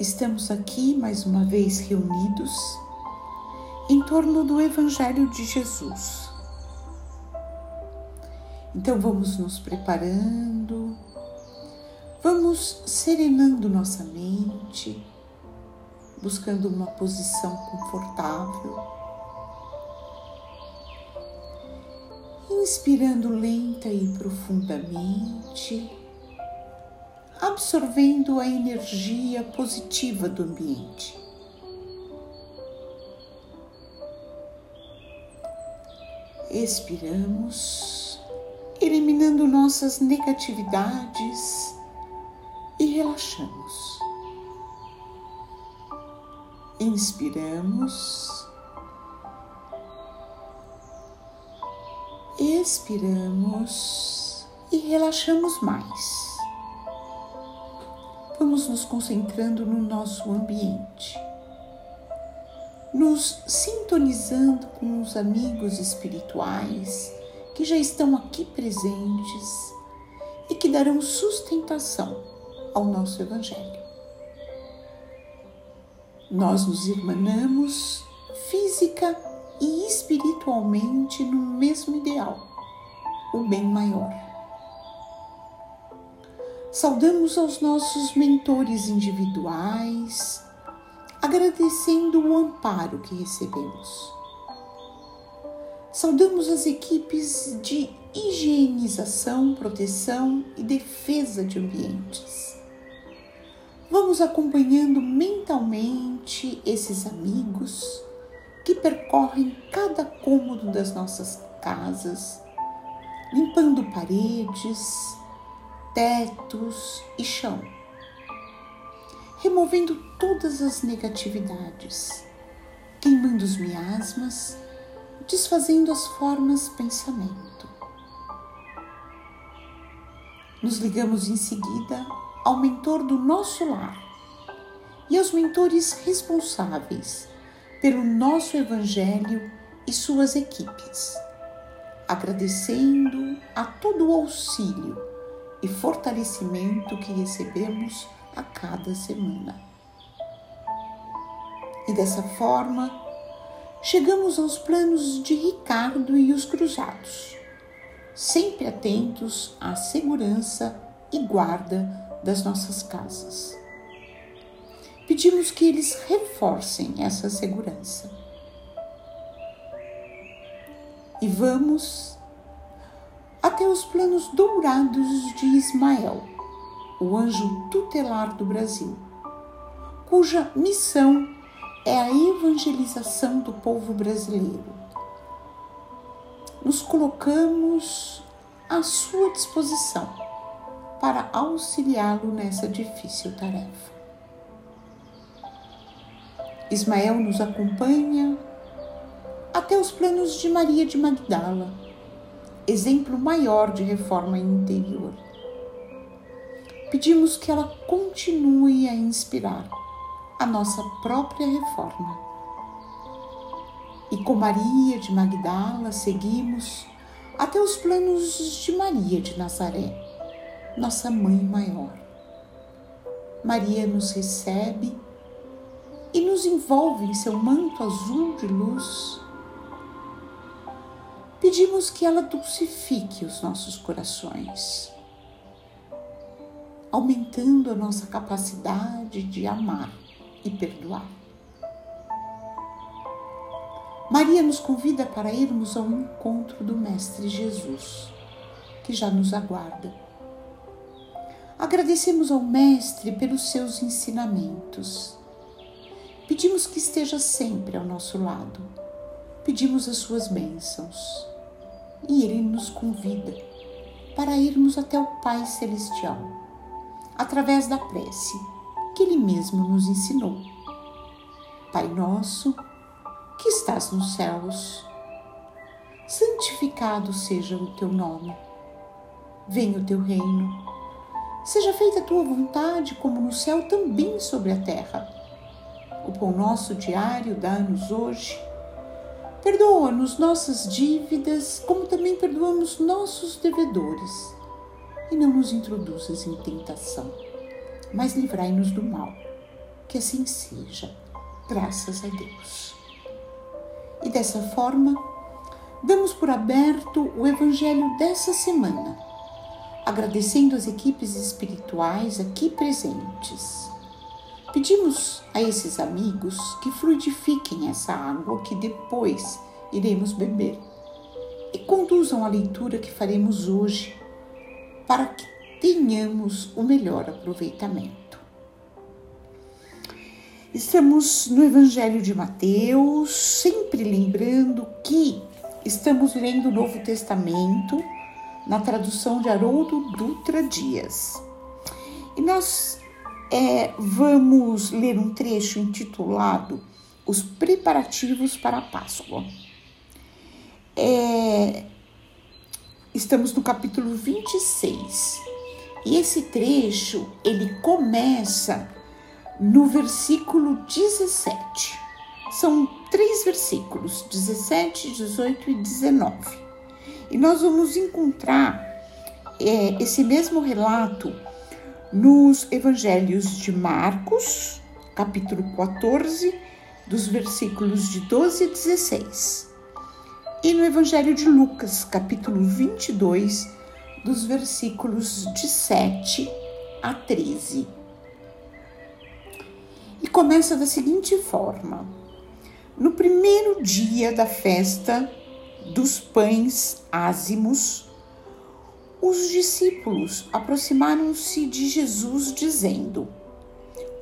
Estamos aqui mais uma vez reunidos em torno do Evangelho de Jesus. Então vamos nos preparando, vamos serenando nossa mente, buscando uma posição confortável, inspirando lenta e profundamente absorvendo a energia positiva do ambiente. Expiramos, eliminando nossas negatividades e relaxamos. Inspiramos, expiramos e relaxamos mais nos concentrando no nosso ambiente, nos sintonizando com os amigos espirituais que já estão aqui presentes e que darão sustentação ao nosso Evangelho. Nós nos irmanamos física e espiritualmente no mesmo ideal, o bem maior Saudamos aos nossos mentores individuais, agradecendo o amparo que recebemos. Saudamos as equipes de higienização, proteção e defesa de ambientes. Vamos acompanhando mentalmente esses amigos que percorrem cada cômodo das nossas casas, limpando paredes, tetos e chão, removendo todas as negatividades, queimando os miasmas, desfazendo as formas pensamento. Nos ligamos em seguida ao mentor do nosso lar e aos mentores responsáveis pelo nosso Evangelho e suas equipes, agradecendo a todo o auxílio e fortalecimento que recebemos a cada semana. E dessa forma, chegamos aos planos de Ricardo e os cruzados, sempre atentos à segurança e guarda das nossas casas. Pedimos que eles reforcem essa segurança. E vamos até os planos dourados de Ismael, o anjo tutelar do Brasil, cuja missão é a evangelização do povo brasileiro. Nos colocamos à sua disposição para auxiliá-lo nessa difícil tarefa. Ismael nos acompanha até os planos de Maria de Magdala exemplo maior de reforma interior. Pedimos que ela continue a inspirar a nossa própria reforma. E com Maria de Magdala seguimos até os planos de Maria de Nazaré, nossa mãe maior. Maria nos recebe e nos envolve em seu manto azul de luz pedimos que ela dulcifique os nossos corações, aumentando a nossa capacidade de amar e perdoar. Maria nos convida para irmos ao encontro do Mestre Jesus, que já nos aguarda. Agradecemos ao Mestre pelos seus ensinamentos. Pedimos que esteja sempre ao nosso lado. Pedimos as suas bênçãos e Ele nos convida para irmos até o Pai Celestial, através da prece que Ele mesmo nos ensinou. Pai nosso, que estás nos céus, santificado seja o teu nome. Venha o teu reino. Seja feita a tua vontade, como no céu, também sobre a terra. O pão nosso diário dá-nos hoje Perdoa-nos nossas dívidas, como também perdoamos nossos devedores. E não nos introduzas em tentação, mas livrai-nos do mal. Que assim seja, graças a Deus. E dessa forma, damos por aberto o Evangelho dessa semana, agradecendo as equipes espirituais aqui presentes. Pedimos a esses amigos que fluidifiquem essa água que depois iremos beber e conduzam a leitura que faremos hoje para que tenhamos o melhor aproveitamento. Estamos no Evangelho de Mateus, sempre lembrando que estamos lendo o Novo Testamento na tradução de Haroldo Dutra Dias. E nós é, vamos ler um trecho intitulado Os Preparativos para a Páscoa. É, estamos no capítulo 26 e esse trecho ele começa no versículo 17. São três versículos, 17, 18 e 19. E nós vamos encontrar é, esse mesmo relato nos evangelhos de Marcos, capítulo 14, dos versículos de 12 a 16 e no Evangelho de Lucas, capítulo 22, dos versículos de 7 a 13. E começa da seguinte forma: No primeiro dia da festa dos pães ázimos, os discípulos aproximaram-se de Jesus, dizendo: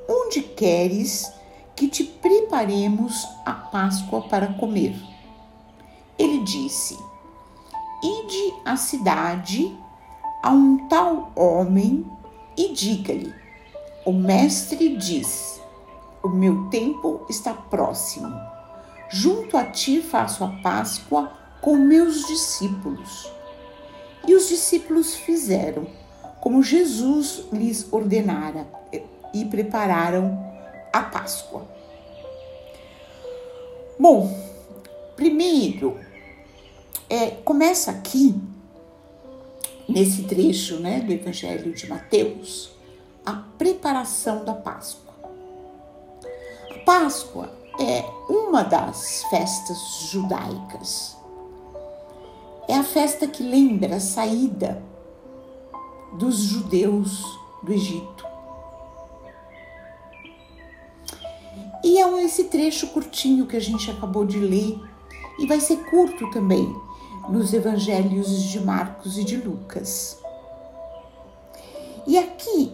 Onde queres que te preparemos a Páscoa para comer? ele disse: Ide à cidade a um tal homem e diga-lhe: O mestre diz: O meu tempo está próximo. Junto a ti faço a Páscoa com meus discípulos. E os discípulos fizeram como Jesus lhes ordenara e prepararam a Páscoa. Bom, primeiro é, começa aqui, nesse trecho né, do Evangelho de Mateus, a preparação da Páscoa. A Páscoa é uma das festas judaicas. É a festa que lembra a saída dos judeus do Egito. E é esse trecho curtinho que a gente acabou de ler, e vai ser curto também, nos evangelhos de Marcos e de Lucas. E aqui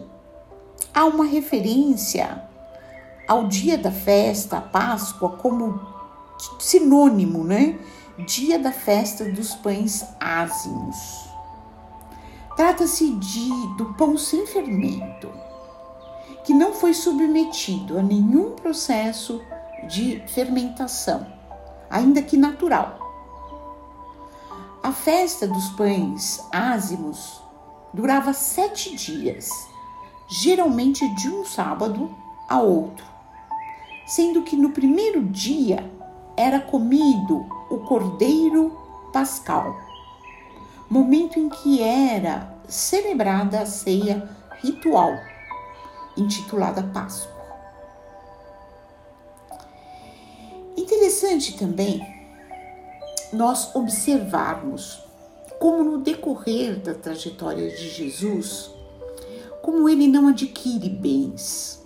há uma referência ao dia da festa, a Páscoa, como sinônimo, né? Dia da festa dos pães ázimos. Trata-se do pão sem fermento, que não foi submetido a nenhum processo de fermentação, ainda que natural. A festa dos pães ázimos durava sete dias, geralmente de um sábado a outro, sendo que no primeiro dia era comido o cordeiro pascal, momento em que era celebrada a ceia ritual, intitulada Páscoa. Interessante também nós observarmos como no decorrer da trajetória de Jesus, como ele não adquire bens,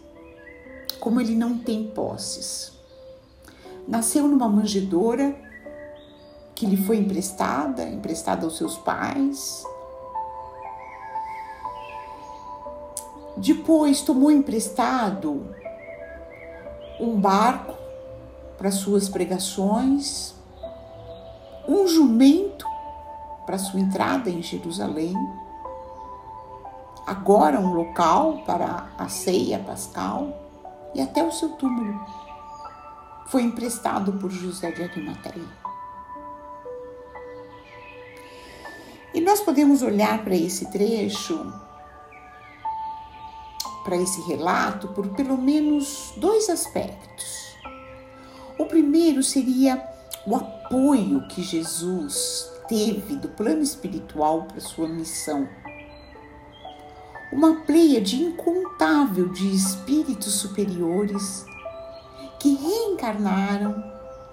como ele não tem posses. Nasceu numa manjedoura que lhe foi emprestada, emprestada aos seus pais. Depois tomou emprestado um barco para suas pregações, um jumento para sua entrada em Jerusalém, agora um local para a ceia pascal e até o seu túmulo. Foi emprestado por José de Arimateia. E nós podemos olhar para esse trecho, para esse relato, por pelo menos dois aspectos. O primeiro seria o apoio que Jesus teve do plano espiritual para sua missão. uma pleia de incontável de espíritos superiores que reencarnaram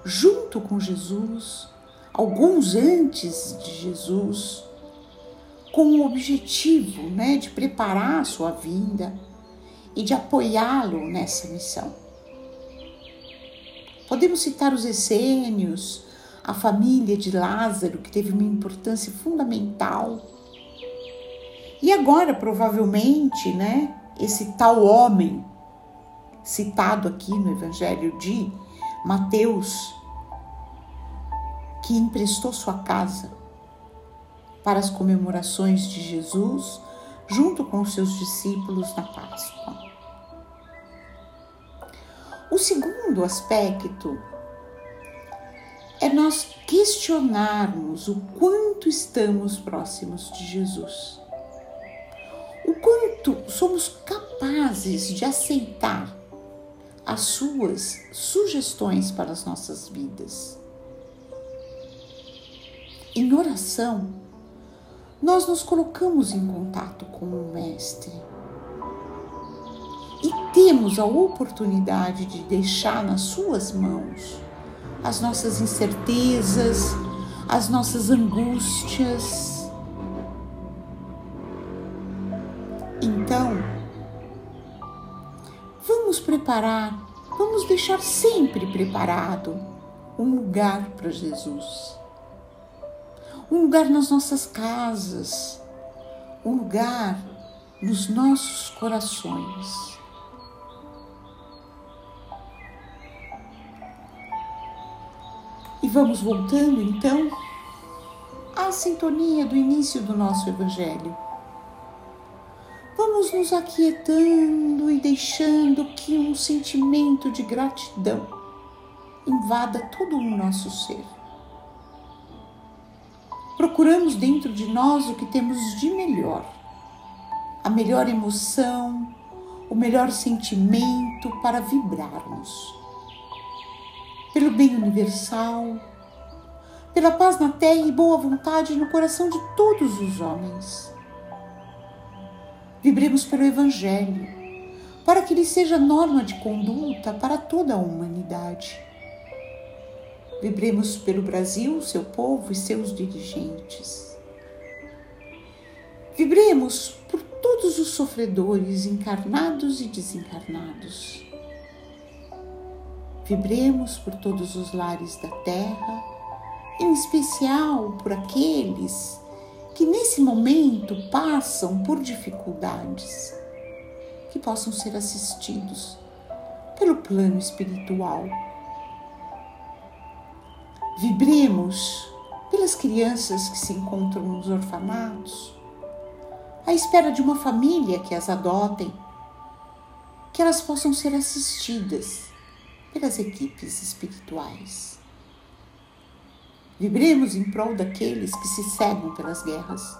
junto com Jesus, alguns antes de Jesus, com o objetivo né, de preparar a sua vinda e de apoiá-lo nessa missão. Podemos citar os essênios, a família de Lázaro, que teve uma importância fundamental. E agora, provavelmente, né, esse tal homem citado aqui no Evangelho de Mateus, que emprestou sua casa para as comemorações de Jesus junto com seus discípulos na Páscoa. O segundo aspecto é nós questionarmos o quanto estamos próximos de Jesus. O quanto somos capazes de aceitar as suas sugestões para as nossas vidas. Em oração, nós nos colocamos em contato com o Mestre e temos a oportunidade de deixar nas Suas mãos as nossas incertezas, as nossas angústias. Então, vamos preparar, vamos deixar sempre preparado um lugar para Jesus. Um lugar nas nossas casas, um lugar nos nossos corações. E vamos voltando então à sintonia do início do nosso Evangelho. Vamos nos aquietando e deixando que um sentimento de gratidão invada todo o nosso ser. Procuramos dentro de nós o que temos de melhor, a melhor emoção, o melhor sentimento para vibrarmos pelo bem universal, pela paz na terra e boa vontade no coração de todos os homens. Vibremos pelo Evangelho, para que ele seja norma de conduta para toda a humanidade. Vibremos pelo Brasil, seu povo e seus dirigentes. Vibremos por todos os sofredores encarnados e desencarnados Vibremos por todos os lares da terra, em especial por aqueles que nesse momento passam por dificuldades, que possam ser assistidos pelo plano espiritual. Vibremos pelas crianças que se encontram nos orfanatos, à espera de uma família que as adotem, que elas possam ser assistidas pelas equipes espirituais. Vibremos em prol daqueles que se cegam pelas guerras.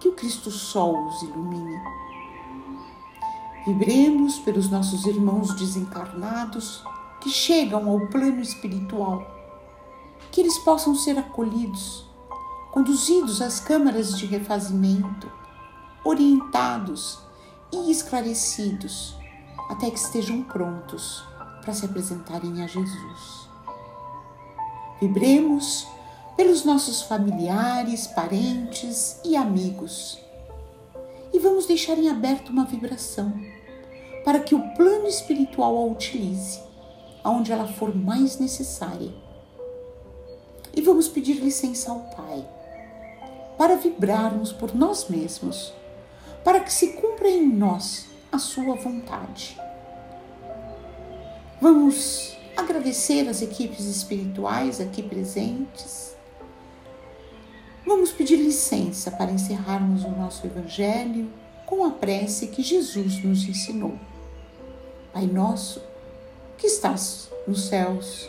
Que o Cristo Sol os ilumine. Vibremos pelos nossos irmãos desencarnados que chegam ao plano espiritual. Que eles possam ser acolhidos, conduzidos às câmaras de refazimento, orientados e esclarecidos até que estejam prontos para se apresentarem a Jesus. Vibremos pelos nossos familiares, parentes e amigos e vamos deixar em aberto uma vibração para que o plano espiritual a utilize aonde ela for mais necessária. E vamos pedir licença ao Pai para vibrarmos por nós mesmos, para que se cumpra em nós a sua vontade. Vamos agradecer as equipes espirituais aqui presentes. Vamos pedir licença para encerrarmos o nosso Evangelho com a prece que Jesus nos ensinou. Pai nosso, que estás nos céus,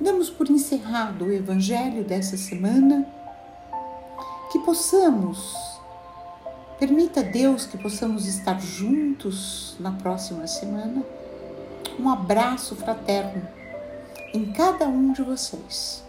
damos por encerrado o Evangelho dessa semana. Que possamos, permita Deus que possamos estar juntos na próxima semana. Um abraço fraterno em cada um de vocês.